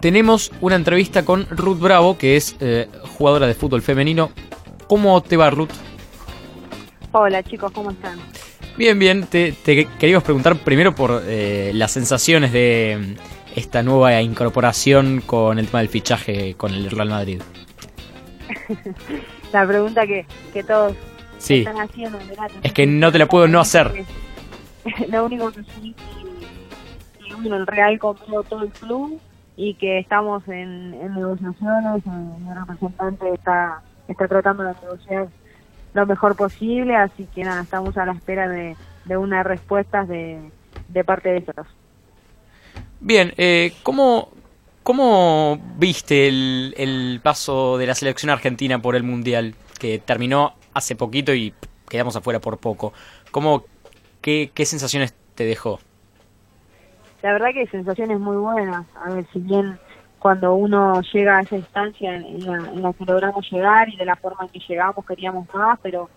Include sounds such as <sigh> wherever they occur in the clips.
tenemos una entrevista con Ruth Bravo, que es eh, jugadora de fútbol femenino. ¿Cómo te va, Ruth? Hola, chicos, ¿cómo están? Bien, bien. Te, queríamos preguntar primero por eh, las sensaciones de mm, esta nueva incorporación con el tema del fichaje con el Real Madrid. <laughs> la pregunta que, que todos sí. están haciendo. Es que no te la puedo no hacer. <laughs> Lo único que sí que el Real compró todo el club y que estamos en, negociaciones, mi representante está, está tratando de negociar lo mejor posible, así que nada, estamos a la espera de, de unas respuestas de, de parte de ellos. Bien, eh, ¿cómo, ¿cómo viste el, el paso de la selección argentina por el Mundial, que terminó hace poquito y quedamos afuera por poco? ¿Cómo, qué, qué sensaciones te dejó? La verdad que sensaciones muy buenas. A ver, si bien cuando uno llega a esa instancia en la, que logramos llegar y de la forma en que llegamos queríamos más, pero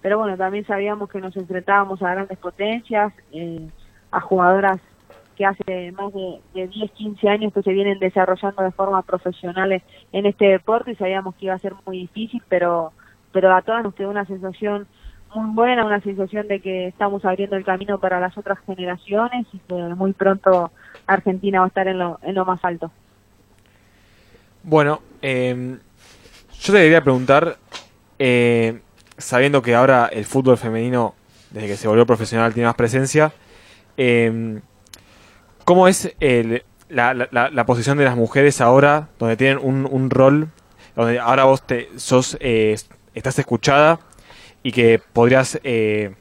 pero bueno, también sabíamos que nos enfrentábamos a grandes potencias, eh, a jugadoras que hace más de, de 10, 15 años que se vienen desarrollando de forma profesional en este deporte y sabíamos que iba a ser muy difícil, pero pero a todas nos quedó una sensación muy buena, una sensación de que estamos abriendo el camino para las otras generaciones y que muy pronto Argentina va a estar en lo, en lo más alto. Bueno, eh, yo te quería preguntar, eh, sabiendo que ahora el fútbol femenino, desde que se volvió profesional, tiene más presencia, eh, ¿cómo es el, la, la, la, posición de las mujeres ahora, donde tienen un, un rol, donde ahora vos te, sos, eh, estás escuchada y que podrías, eh,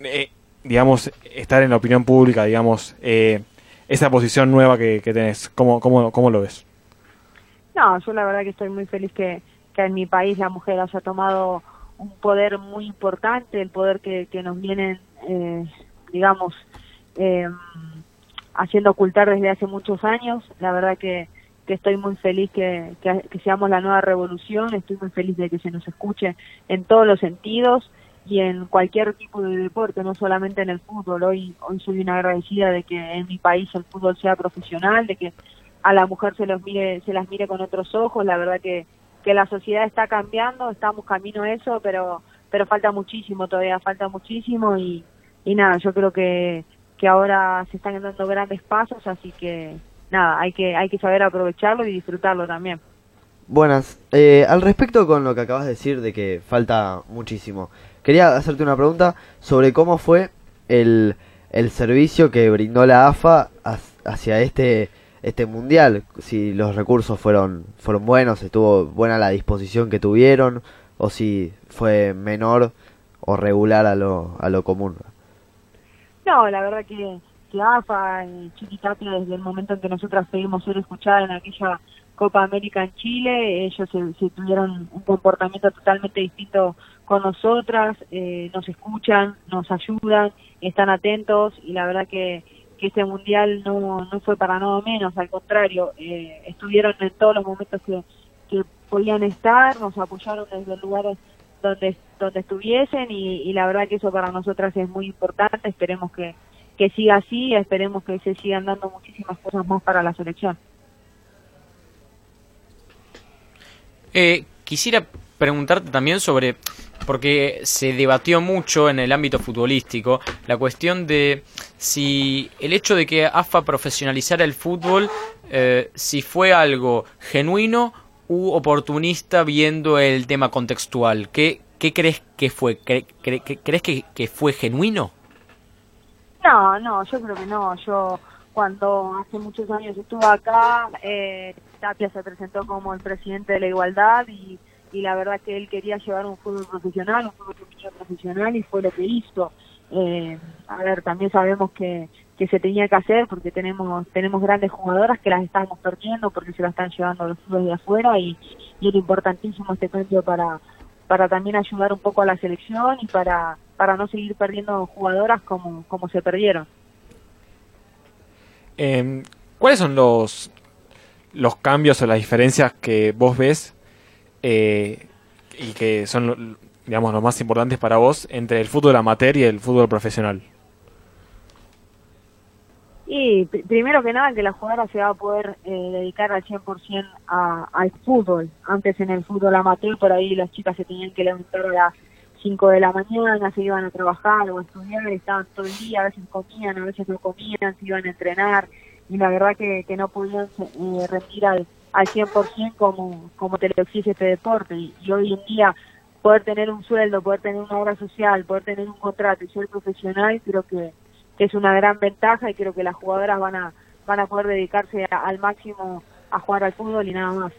eh, digamos, estar en la opinión pública, digamos, eh, esa posición nueva que, tenés? ¿Cómo, cómo, ¿Cómo lo ves? No, yo la verdad que estoy muy feliz que, que en mi país la mujer haya tomado un poder muy importante, el poder que, que nos vienen, digamos, haciendo ocultar desde hace muchos años. La verdad que, que estoy muy feliz que, que, seamos la nueva revolución, estoy muy feliz de que se nos escuche en todos los sentidos y en cualquier tipo de deporte, no solamente en el fútbol. Hoy, hoy soy una agradecida de que en mi país el fútbol sea profesional, de que a la mujer se los mire, se las mire con otros ojos. La verdad que, que la sociedad está cambiando, estamos camino a eso, pero, pero falta muchísimo todavía, falta muchísimo y, y nada, yo creo que, que ahora se están dando grandes pasos, así que nada, hay que, hay que saber aprovecharlo y disfrutarlo también. Buenas, eh, al respecto con lo que acabas de decir de que falta muchísimo, quería hacerte una pregunta sobre cómo fue el, el servicio que brindó la AFA hacia este este mundial, si los recursos fueron fueron buenos, estuvo buena la disposición que tuvieron o si fue menor o regular a lo a lo común. No, la verdad que que AFA y Chiquitapia desde el momento en que nosotras pedimos ser escuchadas en aquella Copa América en Chile, ellos se, tuvieron un comportamiento totalmente distinto con nosotras, eh, nos escuchan, nos ayudan, están atentos y la verdad que, que este mundial no, no fue para nada menos, al contrario, eh, estuvieron en todos los momentos que, podían estar, nos apoyaron desde lugares donde donde estuviesen y la verdad que eso para nosotras es muy importante, esperemos que que siga así esperemos que se sigan dando muchísimas cosas más para la selección. Eh, quisiera preguntarte también sobre, porque se debatió mucho en el ámbito futbolístico, la cuestión de si el hecho de que AFA profesionalizara el fútbol, eh, si fue algo genuino u oportunista viendo el tema contextual. ¿Qué, qué crees que fue? ¿Crees que, que fue genuino? No, no, yo creo que no. Yo cuando hace muchos años estuve acá, eh, Tapia se presentó como el presidente de la igualdad y, y la verdad que él quería llevar un fútbol profesional, un fútbol profesional y fue lo que hizo. Eh, a ver, también sabemos que, que se tenía que hacer porque tenemos tenemos grandes jugadoras que las estamos perdiendo porque se las están llevando los clubes de afuera y, y era importantísimo este cambio para para también ayudar un poco a la selección y para para no seguir perdiendo jugadoras como, como se perdieron. Eh, ¿Cuáles son los, los cambios o las diferencias que vos ves eh, y que son, digamos, los más importantes para vos entre el fútbol amateur y el fútbol profesional? Y primero que nada que la jugadora se va a poder eh, dedicar al 100% a, al fútbol. Antes en el fútbol amateur por ahí las chicas se tenían que levantar a las 5 de la mañana, se iban a trabajar o a estudiar, estaban todo el día, a veces comían, a veces no comían, se iban a entrenar y la verdad que, que no podían eh, rendir al, al 100% como, como te lo exige este deporte. Y, hoy en día poder tener un sueldo, poder tener una obra social, poder tener un contrato y ser profesional, creo que es una gran ventaja y creo que las jugadoras van a van a poder dedicarse al máximo a jugar al fútbol y nada más.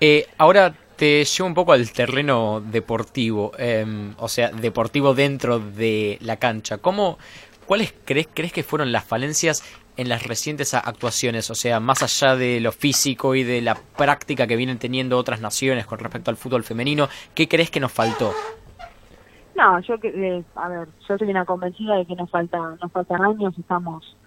Eh, ahora te llevo un poco al terreno deportivo, eh, o sea, deportivo dentro de la cancha. ¿Cómo, ¿Cuáles crees, crees que fueron las falencias en las recientes actuaciones? O sea, más allá de lo físico y de la práctica que vienen teniendo otras naciones con respecto al fútbol femenino, ¿qué crees que nos faltó? No, yo eh, a ver, yo soy una convencida de que nos falta, nos faltan años, estamos,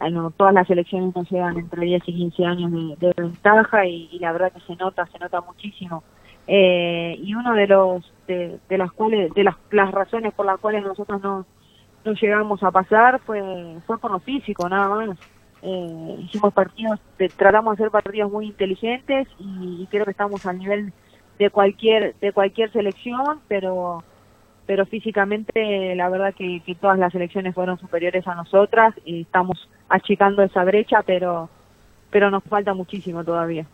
bueno, todas las elecciones nos llegan entre 10 y 15 años de, ventaja y, la verdad que se nota, se nota muchísimo. Eh, y uno de los, de, las cuales, de las, las razones por las cuales nosotros no, no llegamos a pasar fue, fue por lo físico, nada más. Eh, hicimos partidos, tratamos de hacer partidos muy inteligentes y, y creo que estamos al nivel de cualquier, de cualquier selección, pero pero físicamente la verdad que, todas las elecciones fueron superiores a nosotras y estamos achicando esa brecha, pero, pero nos falta muchísimo todavía.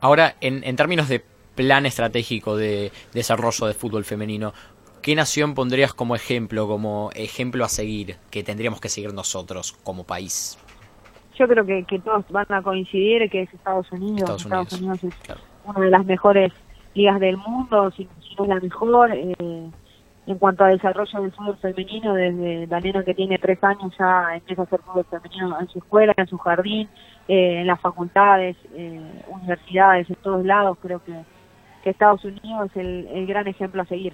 Ahora, en, en términos de plan estratégico de desarrollo de fútbol femenino, ¿qué nación pondrías como ejemplo, como ejemplo a seguir, que tendríamos que seguir nosotros como país? Yo creo que, que todos van a coincidir que es Estados Unidos. Estados Unidos, es una de las mejores ligas del mundo, si, no es la mejor. Eh, en cuanto a desarrollo del fútbol femenino, desde la nena que tiene tres años ya empieza a hacer fútbol femenino en su escuela, en su jardín, eh, en las facultades, eh, universidades, en todos lados. Creo que, que Estados Unidos es el, gran ejemplo a seguir.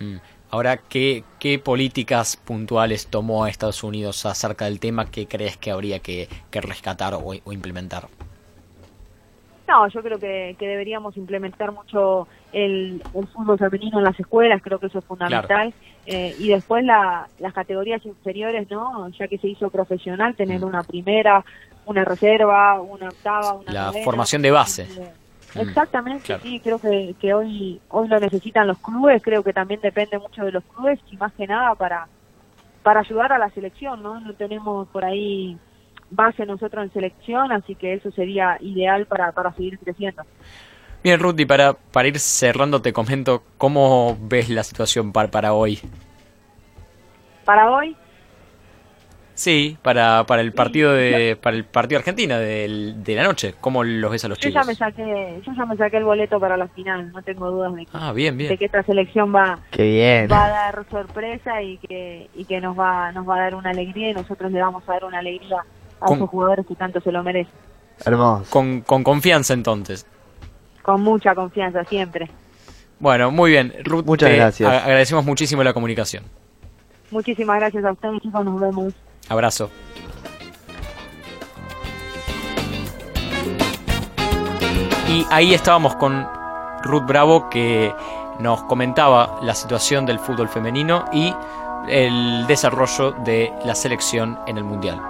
Mm. Ahora, ¿qué, ¿qué políticas puntuales tomó Estados Unidos acerca del tema que crees que habría que, rescatar o implementar? No, yo creo que, deberíamos implementar mucho el, fútbol femenino en las escuelas, creo que eso es fundamental. Eh, y después las categorías inferiores, ¿no? Ya que se hizo profesional, tener mm. una primera, una reserva, una octava, una La formación de base. Mm. Exactamente, sí, creo que, que hoy hoy lo necesitan los clubes, creo que también depende mucho de los clubes y más que nada para para ayudar a la selección, ¿no? No tenemos por ahí base nosotros en selección, así que eso sería ideal para, para seguir creciendo. Bien, Ruth, para, para ir cerrando te comento cómo ves la situación para, para hoy. ¿Para hoy? Sí, para, para el partido de para el partido Argentina de, de la noche. ¿Cómo los ves a los chicos? Yo ya me saqué, yo ya me saqué el boleto para la final. No tengo dudas de que, ah, bien, bien. de que esta selección va, bien. va a dar sorpresa y que y que nos va nos va a dar una alegría y nosotros le vamos a dar una alegría a con, esos jugadores que tanto se lo merecen. Hermoso. Con, con confianza entonces. Con mucha confianza, siempre. Bueno, muy bien. Ruth, Muchas gracias. Agradecemos muchísimo la comunicación. Muchísimas gracias a ustedes, chicos. Nos vemos. Abrazo. Y ahí estábamos con Ruth Bravo que nos comentaba la situación del fútbol femenino y el desarrollo de la selección en el Mundial.